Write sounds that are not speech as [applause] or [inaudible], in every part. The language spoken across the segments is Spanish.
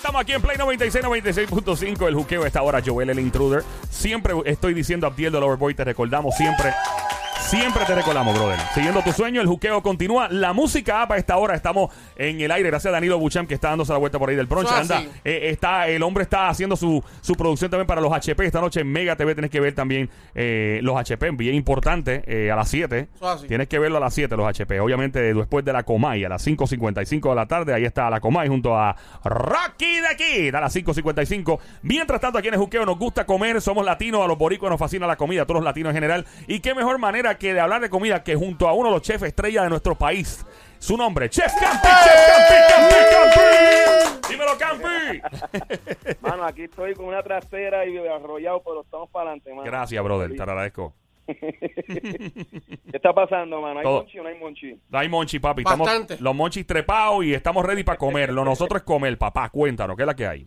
estamos aquí en Play 96, 96.5. El juqueo esta hora, Joel el Intruder. Siempre estoy diciendo Abdiel del Overboy, te recordamos siempre. Siempre te recordamos, brother. Siguiendo tu sueño, el juqueo continúa. La música app a esta hora. Estamos en el aire. Gracias a Danilo Buchan que está dándose la vuelta por ahí del. Eso Anda, eh, está, el hombre está haciendo su, su producción también para los HP. Esta noche en Mega TV tenés que ver también eh, los HP. Bien importante. eh, a las 7. Eso así. Tienes que verlo a las 7 los HP. Obviamente después de la Comay a las 5.55 de la tarde. Ahí está la Comay junto a Rocky de aquí. A las 5.55. Mientras tanto aquí en el juqueo nos gusta comer. Somos latinos. A los boricuas nos fascina la comida. A todos los latinos en general. Y qué mejor manera que de hablar de comida que junto a uno de los chefs estrella de nuestro país. Su nombre, Chef Campi, Chef Campi, Campi, Campi. Dímelo, Campi. [laughs] Mano, aquí estoy con una trasera y arrollado, pero estamos para adelante, mano. Gracias, brother. Te agradezco. ¿Qué está pasando, mano? ¿Hay Todo. monchi o no hay monchi? Hay monchi, papi. Estamos Bastante. los monchis trepados y estamos ready para comer. Lo nosotros es comer, papá. Cuéntanos, ¿qué es la que hay?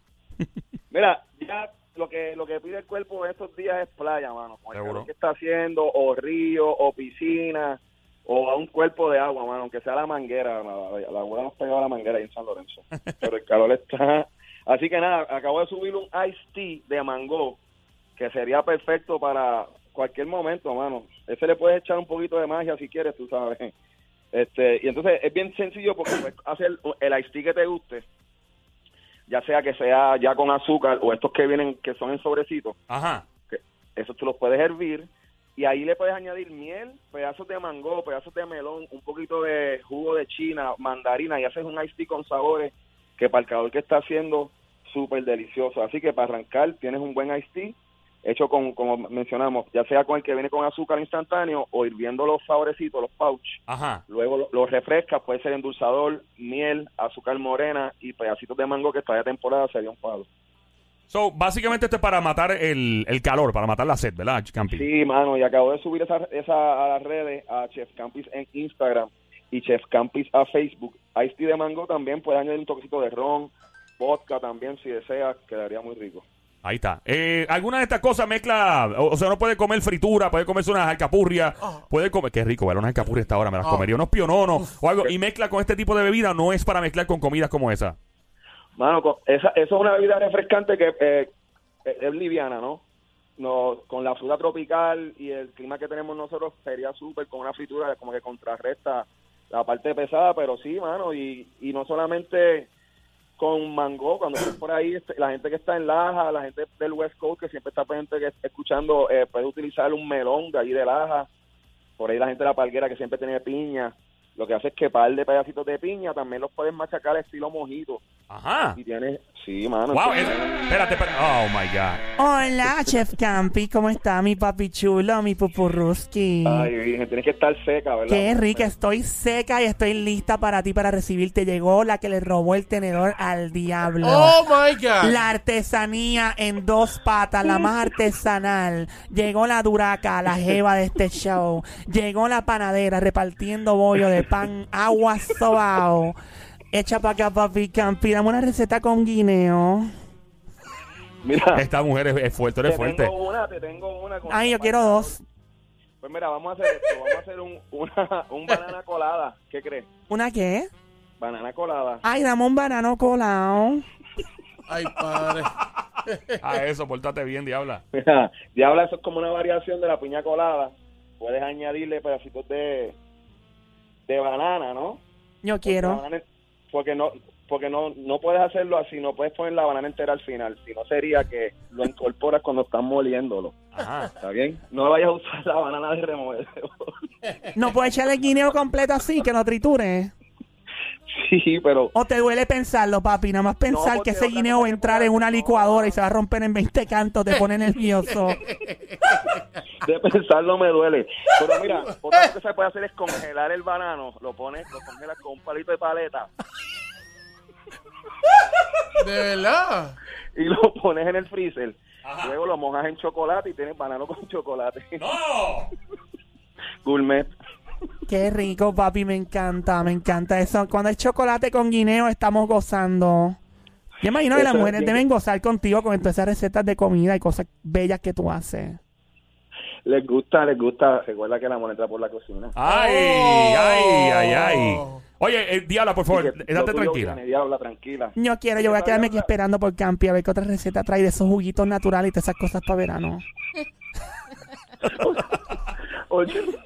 Mira, ya lo que lo que pide el cuerpo en estos días es playa, mano. Con el que está haciendo, o río, o piscina, o a un cuerpo de agua, mano, aunque sea la manguera. La, la, la abuela nos pegaba la manguera ahí en San Lorenzo. [laughs] Pero el calor está... Así que nada, acabo de subir un Ice Tea de mango, que sería perfecto para cualquier momento, mano. Ese le puedes echar un poquito de magia si quieres, tú sabes. Este, y entonces es bien sencillo porque puedes hacer el Ice Tea que te guste, ya sea que sea ya con azúcar o estos que vienen que son en sobrecitos, Ajá. que esos tú los puedes hervir y ahí le puedes añadir miel, pedazos de mango, pedazos de melón, un poquito de jugo de china, mandarina y haces un iced tea con sabores que para el calor que está haciendo súper delicioso. Así que para arrancar tienes un buen iced tea hecho con, como mencionamos, ya sea con el que viene con azúcar instantáneo o hirviendo los saborecitos, los pouch. Ajá. Luego lo, lo refrescas, puede ser endulzador, miel, azúcar morena y pedacitos de mango que está de temporada, sería un palo. So, básicamente esto es para matar el, el calor, para matar la sed, ¿verdad, Campi? Sí, mano, y acabo de subir esa, esa a las redes, a Chef Campis en Instagram y Chef Campis a Facebook. Ice tea de mango también, puede añadir un toquecito de ron, vodka también si deseas, quedaría muy rico. Ahí está. Eh, ¿Alguna de estas cosas mezcla? O, o sea, uno puede comer fritura, puede comerse unas alcapurrias, Ah. puede comer. Qué rico, ¿verdad? Unas alcapurrias esta hora, me las Ah. comería. Unos piononos o algo. Y mezcla con este tipo de bebida, no es para mezclar con comidas como esa. Mano, esa, eso es una bebida refrescante que eh, es es liviana, ¿no? no Con la fruta tropical y el clima que tenemos nosotros sería súper con una fritura como que contrarresta la parte pesada, pero sí, mano, y, y no solamente con mango, cuando estés por ahí, este, la gente que está en Laja, la gente del West Coast que siempre está pendiente que escuchando, eh, puede utilizar un melón de allí de Laja, por ahí la gente de la palguera que siempre tiene piña, lo que hace es que par de pedacitos de piña también los puedes machacar estilo mojito Ajá. y tienes, sí, mano. Wow, es- espérate, espérate. Oh my God. Hola, Chef Campi, ¿cómo está mi papi chulo, mi pupurruski? Ay, virgen, tienes que estar seca, ¿verdad? Qué rica, estoy seca y estoy lista para ti para recibirte. Llegó la que le robó el tenedor al diablo. Oh my God. La artesanía en dos patas, la más artesanal. Llegó la duraca, la jeva de este show. Llegó la panadera repartiendo bollo de pan, agua sobao. Echa para acá, papi Campi. Dame una receta con guineo. Mira, Esta mujer es, es fuerte, te eres fuerte. tengo una, te tengo una. con- Ay, yo quiero dos. Pues mira, vamos a hacer esto, vamos a hacer un, una, un banana colada. ¿Qué crees? ¿Una qué? Banana colada. Ay, dame un banano colado. Ay, padre. A eso, pórtate bien, diabla. Mira, diabla, eso es como una variación de la piña colada. Puedes añadirle pedacitos de, de banana, ¿no? Yo quiero. banana- porque no porque no no puedes hacerlo así, no puedes poner la banana entera al final, sino sería que lo incorporas cuando estás moliéndolo. Ajá. ¿Está bien? No vayas a usar la banana de remover. [laughs] No puedo echarle el guineo completo así, que lo triture. sí, pero O te duele pensarlo, papi. Nada más pensar que ese guineo va a entrar en una licuadora y se va a romper en 20 cantos. Te pone nervioso. [laughs] de pensarlo me duele. Pero mira, [laughs] otra cosa que se puede hacer es congelar el banano. Lo pones, lo congelas con un palito de paleta De verdad. y lo pones en el freezer. Luego lo mojas en chocolate y tienes banano con chocolate. ¡No! [laughs] Gourmet. Qué rico, papi. Me encanta, me encanta eso. Cuando es chocolate con guineo, estamos gozando. Yo imagino que las mujeres deben gozar contigo con todas esas recetas de comida y cosas bellas que tú haces. Les gusta, les gusta. Recuerda que la moneda por la cocina. Ay, Oh. ay, ay, ay. Oye, eh, Diabla, por favor, que date tranquila. viene, Diabla, tranquila. Yo quiero, yo voy a quedarme aquí esperando por Campi a ver qué otra receta trae de esos juguitos naturales y todas esas cosas para verano. [laughs] Horch-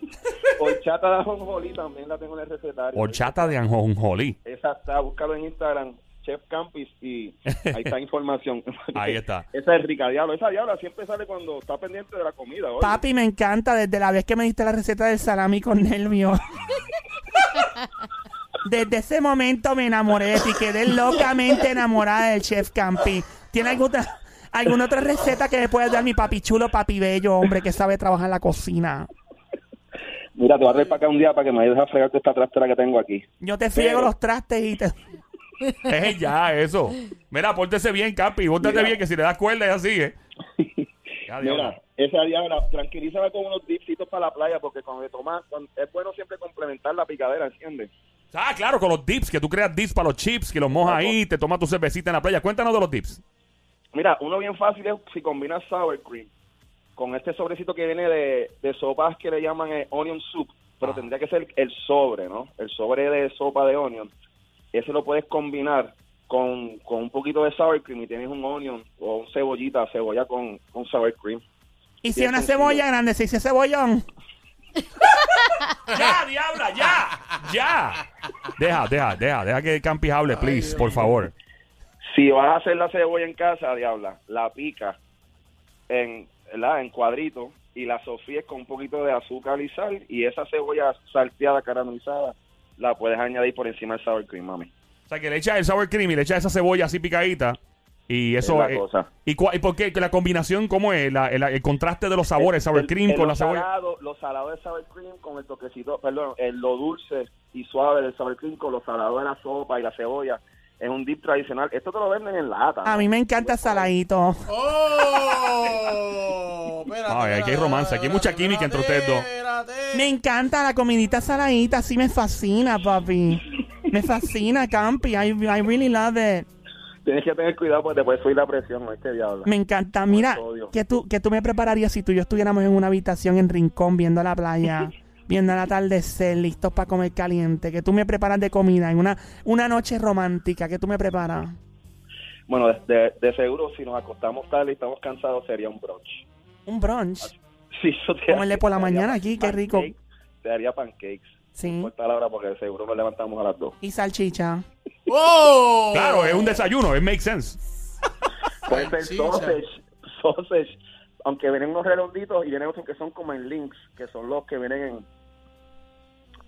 Horchata de ajonjolí también la tengo en el recetario. Horchata de anjonjolí. Esa está, búscalo en Instagram, Chef Campis, y ahí está [laughs] información. Ahí está. [laughs] Esa es rica, diablo. Esa diabla siempre sale cuando está pendiente de la comida. oye. Papi, me encanta desde la vez que me diste la receta del salami con nervios. [laughs] Desde ese momento me enamoré de ti, quedé locamente enamorada del chef Campi. ¿Tiene alguna, alguna otra receta que me puedes dar mi papi chulo, papi bello, hombre que sabe trabajar en la cocina? Mira, te voy a traer para acá un día para que me ayudes a fregar toda esta trastera que tengo aquí. Yo te friego Pero- los trastes y te... Es [laughs] ya, eso. Mira, pórtese bien, Capi. Pórtate bien, que si le das cuerda, ya sigue. [laughs] Ya. Mira, esa diabla, tranquilízala con unos dipsitos para la playa, porque cuando le tomas, es bueno siempre complementar la picadera, ¿entiendes? Ah, claro, con los dips, que tú creas dips para los chips, que los mojas ahí, te tomas tu cervecita en la playa. Cuéntanos de los dips. Mira, uno bien fácil es si combinas sour cream con este sobrecito que viene de, de sopas que le llaman eh, onion soup, pero Ah. tendría que ser el sobre, ¿no? El sobre de sopa de onion. Ese lo puedes combinar con, con un poquito de sour cream y tienes un onion o un cebollita, cebolla con, con sour cream. Y si Bien una sencillo. cebolla grande, se dice cebollón. ¡Ya, diabla, ya! ¡Ya! Deja, deja, deja, deja que Campis hable, please, por favor. Si vas a hacer la cebolla en casa, diabla, la pica en, ¿verdad? en cuadritos y la sofíes con un poquito de azúcar y sal y esa cebolla salteada, caramelizada, la puedes añadir por encima del sour cream, mami. O sea, que le echas el sour cream y le echas esa cebolla así picadita. Y eso Es la eh, cosa. ¿Y, cua- y por qué? ¿Que la combinación cómo es? La- el, el contraste de los sabores, sour cream el- con la cebolla. salado- lo salado del sour cream con el toquecito, perdón, el, lo dulce y suave del sour cream con lo salado de la sopa y la cebolla. Es un dip tradicional. Esto te lo venden en lata. A ¿no? mí me encanta saladito. ¡Oh! [laughs] Espérate, Ay, aquí hay romance, aquí hay mucha espérate, química entre ustedes dos. Espérate. Me encanta la comidita saladita, sí me fascina, papi. Me fascina, Campi. I, I really love it. Tienes que tener cuidado porque después subir la presión, no es que diablo. Me encanta. Mira, que tú, que tú me prepararías si tú y yo estuviéramos en una habitación en Rincón viendo la playa, [laughs] viendo el atardecer, listos para comer caliente. Que tú me preparas de comida en una, una noche romántica. que tú me preparas? Bueno, de, de- de seguro si nos acostamos tarde y estamos cansados sería un brunch. Un brunch. [laughs] Sí, eso te Comerle por la mañana aquí, qué rico. Te haría pancakes. Sí. No importa la hora porque seguro nos levantamos a las dos. Y salchicha. [laughs] ¡Oh! Claro, es un desayuno, it makes sense. [laughs] Puede ser sausage, sausage, aunque vienen unos redonditos y vienen otros que son como en links, que son los que vienen en...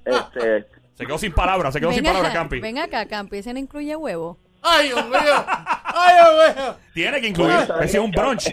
Este, Se quedó sin palabras, se quedó sin palabras, Campi. ven acá, Campi. Ese no incluye huevo. ¡Ay, Dios mío! Tiene que incluir, es un brunch.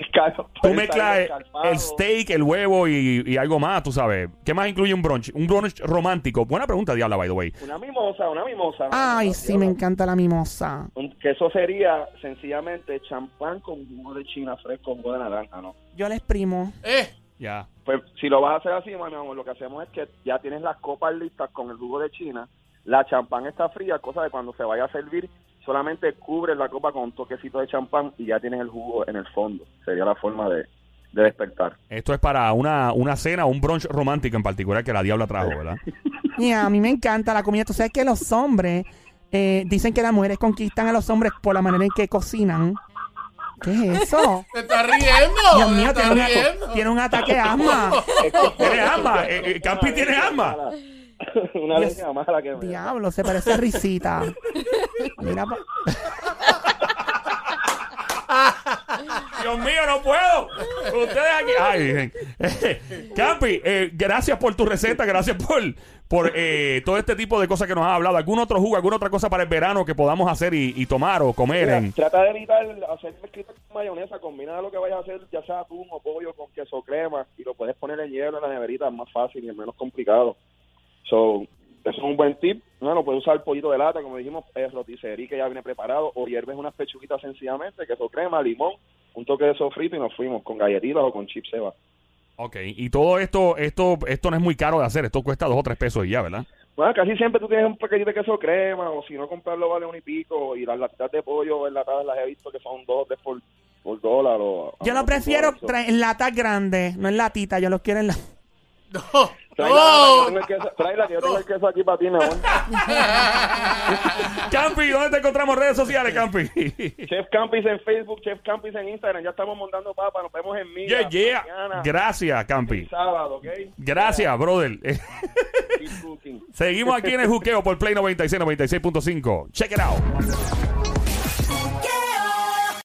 Tú mezclas el, steak, el huevo y, y algo más, tú sabes. ¿Qué más incluye un brunch? Un brunch romántico. Buena pregunta, Diabla, by the way. Una mimosa, una mimosa. Ay, sí, me encanta la mimosa. Que eso sería sencillamente champán con jugo de china fresco, jugo de naranja, ¿no? Yo le exprimo. ¡Eh! Ya. Pues si lo vas a hacer así, mami, amor, lo que hacemos es que ya tienes las copas listas con el jugo de China, la champán está fría, cosa de cuando se vaya a servir, solamente cubres la copa con un toquecito de champán y ya tienes el jugo en el fondo. Sería la forma de, de despertar. Esto es para una, una cena, un brunch romántico en particular que la Diabla trajo, ¿verdad? [laughs] Y a mí me encanta la comida. Tú sabes que los hombres eh, dicen que las mujeres conquistan a los hombres por la manera en que cocinan. ¿Qué es eso? [laughs] ¡Te estás riendo! Dios ¡Te mío, tiene, una- riendo! tiene un ataque de asma. [laughs] ¿Tiene asma? Eh, eh, Campi tiene asma. [laughs] Una Dios. leña mala que me da. Diablo, se parece a risita. Mira, pa- [laughs] Dios mío, no puedo. Ustedes aquí. Ay, virgen. [laughs] Campi, eh, gracias por tu receta, gracias por, por eh, todo este tipo de cosas que nos has hablado. ¿Algún otro jugo, alguna otra cosa para el verano que podamos hacer y, y tomar o comer? Mira, En... trata de evitar hacer mezclitas con mayonesa, combina lo que vayas a hacer, ya sea atún o pollo con queso crema, y lo puedes poner en hielo en la neverita, es más fácil y es menos complicado. So, eso es un buen tip. Bueno, puedes usar pollito de lata, como dijimos, es roticería que ya viene preparado, o hierves unas pechuguitas sencillamente, queso crema, limón, un toque de sofrito y nos fuimos con galletitas o con chips Eva. Ok, y todo esto, esto, esto no es muy caro de hacer, esto cuesta dos o tres pesos y ya, ¿verdad? Bueno, casi siempre tú tienes un paquetito de queso crema, o si no comprarlo vale un y pico, y las latitas de pollo enlatadas las he visto que son dos, tres por por dólar o... Yo lo por prefiero en latas grandes, no en latita. Yo los quiero en la... [laughs] No. Tráela, que yo el tráela, que yo tengo el queso aquí para ti, mi amor. [laughs] Campi, ¿dónde te encontramos redes sociales, Campi? [laughs] Chef Campis en Facebook, Chef Campis en Instagram. Ya estamos montando papas. Nos vemos en Mira. yeah, yeah. mañana, Gracias, Campi. sábado, ¿ok? Gracias, brother. [laughs] Keep cooking. Seguimos aquí en el juqueo por Play 96, 96.5. Check it out.